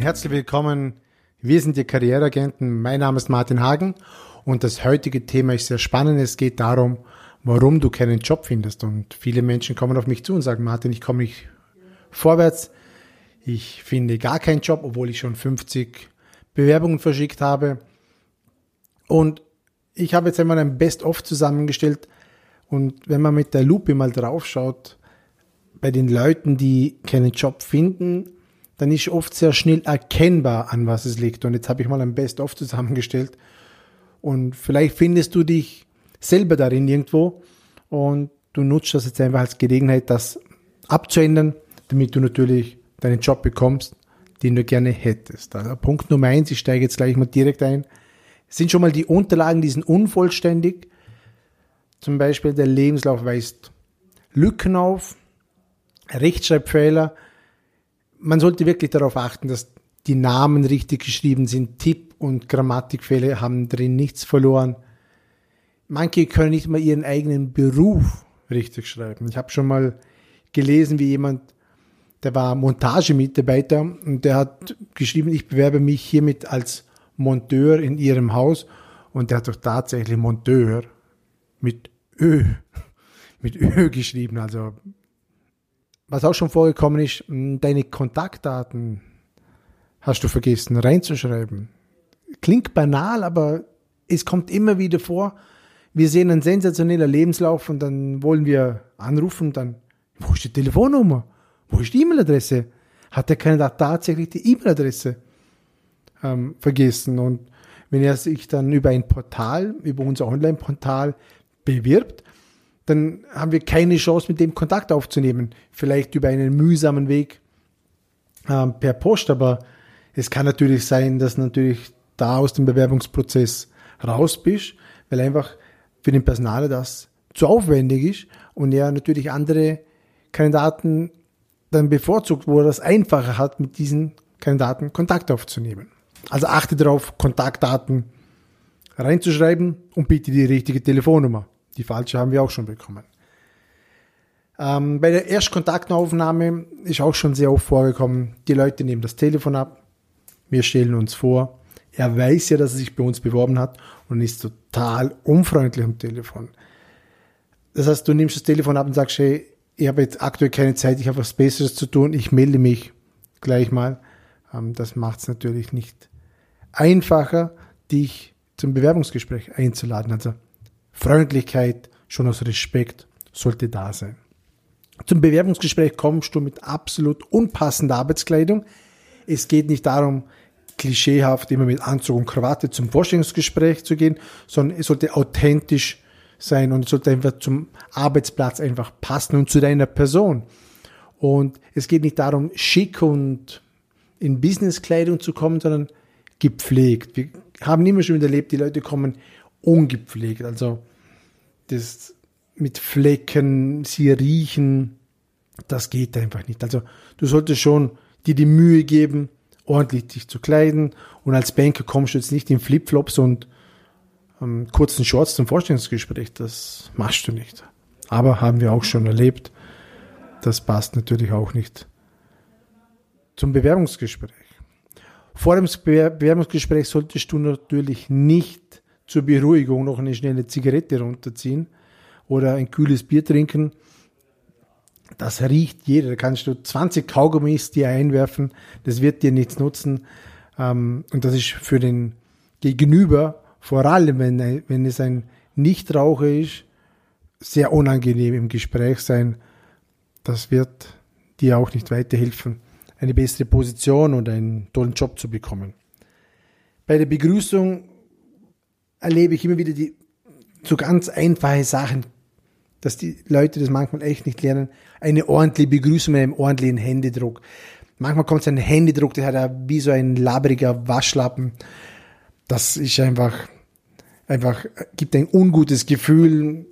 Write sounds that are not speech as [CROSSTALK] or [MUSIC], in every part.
herzlich willkommen. Wir sind die Karriereagenten. Mein Name ist Martin Hagen und das heutige Thema ist sehr spannend. Es geht darum, warum du keinen Job findest. Und viele Menschen kommen auf mich zu und sagen, Martin, ich komme nicht vorwärts. Ich finde gar keinen Job, obwohl ich schon 50 Bewerbungen verschickt habe. Und ich habe jetzt einmal ein Best-of zusammengestellt. Und wenn man mit der Lupe mal draufschaut, bei den Leuten, die keinen Job finden, dann ist oft sehr schnell erkennbar, an was es liegt. Und jetzt habe ich mal ein Best-of zusammengestellt. Und vielleicht findest du dich selber darin irgendwo und du nutzt das jetzt einfach als Gelegenheit, das abzuändern, damit du natürlich deinen Job bekommst, den du gerne hättest. Also Punkt Nummer eins, ich steige jetzt gleich mal direkt ein. Es sind schon mal die Unterlagen, die sind unvollständig. Zum Beispiel der Lebenslauf weist Lücken auf, Rechtschreibfehler, man sollte wirklich darauf achten, dass die Namen richtig geschrieben sind. Tipp- und Grammatikfehler haben drin nichts verloren. Manche können nicht mal ihren eigenen Beruf richtig schreiben. Ich habe schon mal gelesen, wie jemand, der war Montagemitarbeiter und der hat geschrieben, ich bewerbe mich hiermit als Monteur in ihrem Haus und der hat doch tatsächlich Monteur mit Ö, [LAUGHS] mit Ö geschrieben. Also was auch schon vorgekommen ist, deine Kontaktdaten hast du vergessen reinzuschreiben. Klingt banal, aber es kommt immer wieder vor. Wir sehen einen sensationellen Lebenslauf und dann wollen wir anrufen, dann, wo ist die Telefonnummer? Wo ist die E-Mail-Adresse? Hat der Kandidat tatsächlich die E-Mail-Adresse ähm, vergessen? Und wenn er sich dann über ein Portal, über unser Online-Portal bewirbt, dann haben wir keine Chance, mit dem Kontakt aufzunehmen. Vielleicht über einen mühsamen Weg äh, per Post, aber es kann natürlich sein, dass natürlich da aus dem Bewerbungsprozess raus bist, weil einfach für den Personaler das zu aufwendig ist und er natürlich andere Kandidaten dann bevorzugt, wo er das einfacher hat, mit diesen Kandidaten Kontakt aufzunehmen. Also achte darauf, Kontaktdaten reinzuschreiben und bitte die richtige Telefonnummer. Die falsche haben wir auch schon bekommen. Ähm, bei der Erstkontaktaufnahme ist auch schon sehr oft vorgekommen, die Leute nehmen das Telefon ab, wir stellen uns vor, er weiß ja, dass er sich bei uns beworben hat und ist total unfreundlich am Telefon. Das heißt, du nimmst das Telefon ab und sagst, hey, ich habe jetzt aktuell keine Zeit, ich habe was Besseres zu tun, ich melde mich gleich mal. Ähm, das macht es natürlich nicht einfacher, dich zum Bewerbungsgespräch einzuladen. Also Freundlichkeit, schon aus Respekt sollte da sein. Zum Bewerbungsgespräch kommst du mit absolut unpassender Arbeitskleidung. Es geht nicht darum, klischeehaft immer mit Anzug und Krawatte zum Vorstellungsgespräch zu gehen, sondern es sollte authentisch sein und es sollte einfach zum Arbeitsplatz einfach passen und zu deiner Person. Und es geht nicht darum, schick und in Businesskleidung zu kommen, sondern gepflegt. Wir haben immer schon erlebt, die Leute kommen ungepflegt. Also das mit Flecken, sie riechen, das geht einfach nicht. Also du solltest schon dir die Mühe geben, ordentlich dich zu kleiden und als Banker kommst du jetzt nicht in Flipflops und ähm, kurzen Shorts zum Vorstellungsgespräch. Das machst du nicht. Aber haben wir auch schon erlebt. Das passt natürlich auch nicht zum Bewerbungsgespräch. Vor dem Bewerbungsgespräch solltest du natürlich nicht zur Beruhigung noch eine schnelle Zigarette runterziehen oder ein kühles Bier trinken. Das riecht jeder. Da kannst du 20 Kaugummis dir einwerfen. Das wird dir nichts nutzen. Ähm, und das ist für den Gegenüber, vor allem wenn, wenn es ein Nichtraucher ist, sehr unangenehm im Gespräch sein. Das wird dir auch nicht weiterhelfen, eine bessere Position und einen tollen Job zu bekommen. Bei der Begrüßung erlebe ich immer wieder die so ganz einfache Sachen, dass die Leute das manchmal echt nicht lernen. Eine ordentliche Begrüßung mit einem ordentlichen Händedruck. Manchmal kommt ein Händedruck, der hat ja wie so ein labriger Waschlappen. Das ist einfach, einfach, gibt ein ungutes Gefühl.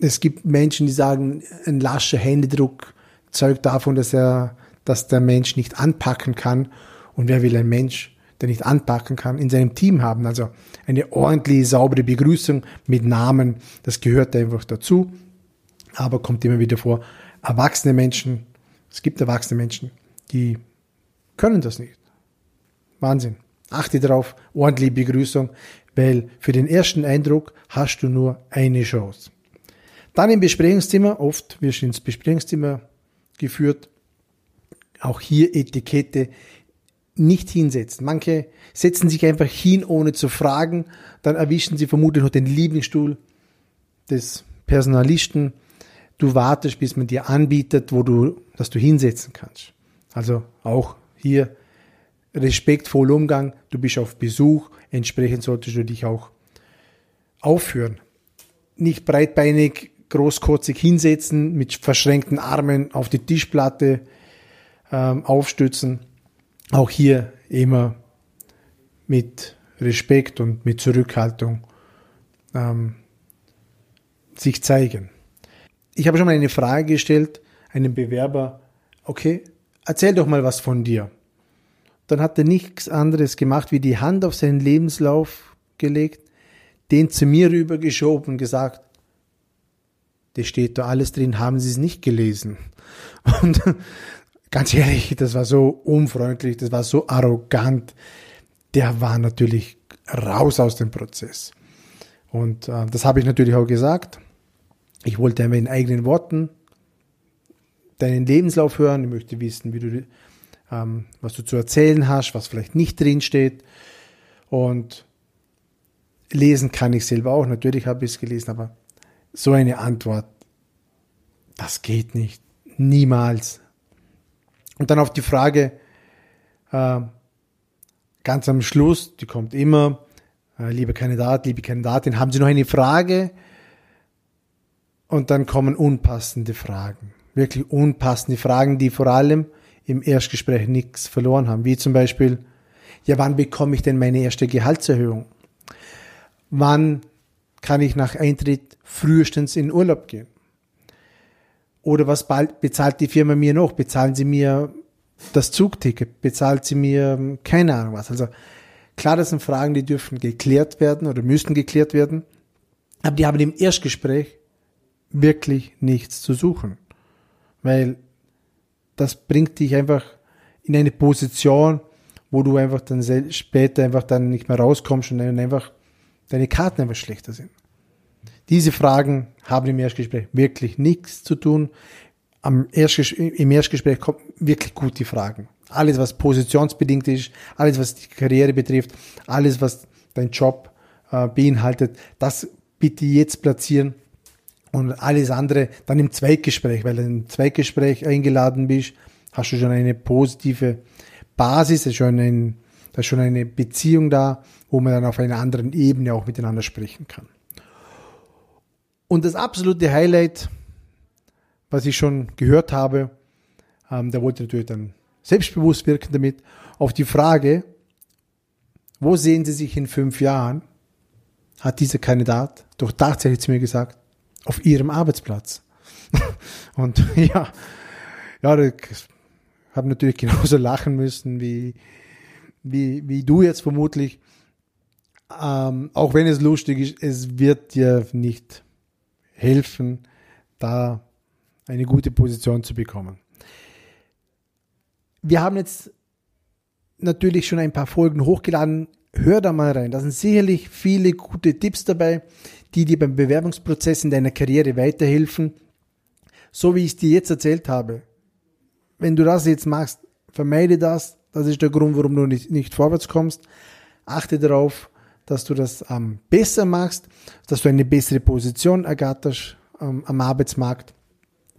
Es gibt Menschen, die sagen, ein lascher Händedruck zeugt davon, dass er, dass der Mensch nicht anpacken kann. Und wer will ein Mensch, der nicht anpacken kann, in seinem Team haben. Also eine ordentliche, saubere Begrüßung mit Namen, das gehört einfach dazu. Aber kommt immer wieder vor, erwachsene Menschen, es gibt erwachsene Menschen, die können das nicht. Wahnsinn. Achte darauf, ordentliche Begrüßung, weil für den ersten Eindruck hast du nur eine Chance. Dann im Besprechungszimmer, oft wirst du ins Besprechungszimmer geführt, auch hier Etikette nicht hinsetzen. Manche setzen sich einfach hin, ohne zu fragen, dann erwischen sie vermutlich noch den Lieblingsstuhl des Personalisten. Du wartest, bis man dir anbietet, wo du, dass du hinsetzen kannst. Also auch hier respektvoll Umgang. Du bist auf Besuch. Entsprechend solltest du dich auch aufführen. Nicht breitbeinig, großkotzig hinsetzen, mit verschränkten Armen auf die Tischplatte ähm, aufstützen. Auch hier immer mit Respekt und mit Zurückhaltung ähm, sich zeigen. Ich habe schon mal eine Frage gestellt, einem Bewerber, okay, erzähl doch mal was von dir. Dann hat er nichts anderes gemacht, wie die Hand auf seinen Lebenslauf gelegt, den zu mir rübergeschoben und gesagt, das steht da alles drin, haben Sie es nicht gelesen. [LAUGHS] Und ganz ehrlich, das war so unfreundlich, das war so arrogant. Der war natürlich raus aus dem Prozess. Und äh, das habe ich natürlich auch gesagt. Ich wollte einmal in eigenen Worten deinen Lebenslauf hören. Ich möchte wissen, wie du, ähm, was du zu erzählen hast, was vielleicht nicht drin steht. Und lesen kann ich selber auch. Natürlich habe ich es gelesen, aber so eine Antwort, das geht nicht. Niemals. Und dann auf die Frage, äh, ganz am Schluss, die kommt immer, äh, lieber Kandidat, liebe Kandidatin, haben Sie noch eine Frage? Und dann kommen unpassende Fragen. Wirklich unpassende Fragen, die vor allem im Erstgespräch nichts verloren haben. Wie zum Beispiel, ja, wann bekomme ich denn meine erste Gehaltserhöhung? Wann kann ich nach Eintritt frühestens in Urlaub gehen? Oder was bezahlt die Firma mir noch? Bezahlen sie mir das Zugticket? Bezahlt sie mir keine Ahnung was? Also klar, das sind Fragen, die dürfen geklärt werden oder müssen geklärt werden. Aber die haben im Erstgespräch wirklich nichts zu suchen. Weil das bringt dich einfach in eine Position, wo du einfach dann später einfach dann nicht mehr rauskommst und einfach deine Karten einfach schlechter sind. Diese Fragen haben im Erstgespräch wirklich nichts zu tun. Erstgespräch, Im Erstgespräch kommen wirklich gute Fragen. Alles, was positionsbedingt ist, alles, was die Karriere betrifft, alles, was dein Job äh, beinhaltet, das bitte jetzt platzieren und alles andere dann im Zweitgespräch, weil du im Zweitgespräch eingeladen bist, hast du schon eine positive Basis, ist schon ein, da ist schon eine Beziehung da, wo man dann auf einer anderen Ebene auch miteinander sprechen kann. Und das absolute Highlight, was ich schon gehört habe, ähm, der wollte natürlich dann selbstbewusst wirken damit, auf die Frage, wo sehen Sie sich in fünf Jahren, hat dieser Kandidat doch tatsächlich zu mir gesagt, auf ihrem Arbeitsplatz. [LAUGHS] Und [LAUGHS] ja, ja, ich habe natürlich [LAUGHS] genauso lachen müssen wie, wie, wie du jetzt vermutlich. Ähm, auch wenn es lustig ist, es wird dir nicht helfen, da eine gute Position zu bekommen. Wir haben jetzt natürlich schon ein paar Folgen hochgeladen. Hör da mal rein. Da sind sicherlich viele gute Tipps dabei die dir beim Bewerbungsprozess in deiner Karriere weiterhelfen. So wie ich es dir jetzt erzählt habe. Wenn du das jetzt machst, vermeide das. Das ist der Grund, warum du nicht, nicht vorwärts kommst. Achte darauf, dass du das ähm, besser machst, dass du eine bessere Position ergatterst ähm, am Arbeitsmarkt,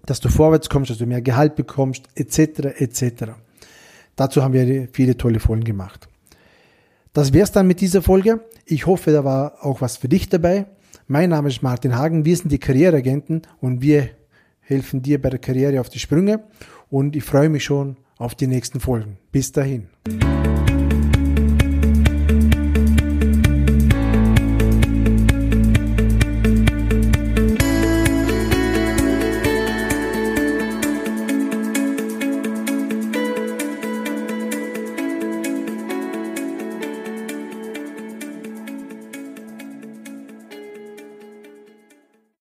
dass du vorwärts kommst, dass du mehr Gehalt bekommst, etc. etc. Dazu haben wir viele tolle Folgen gemacht. Das wär's dann mit dieser Folge. Ich hoffe, da war auch was für dich dabei. Mein Name ist Martin Hagen, wir sind die Karriereagenten und wir helfen dir bei der Karriere auf die Sprünge und ich freue mich schon auf die nächsten Folgen. Bis dahin.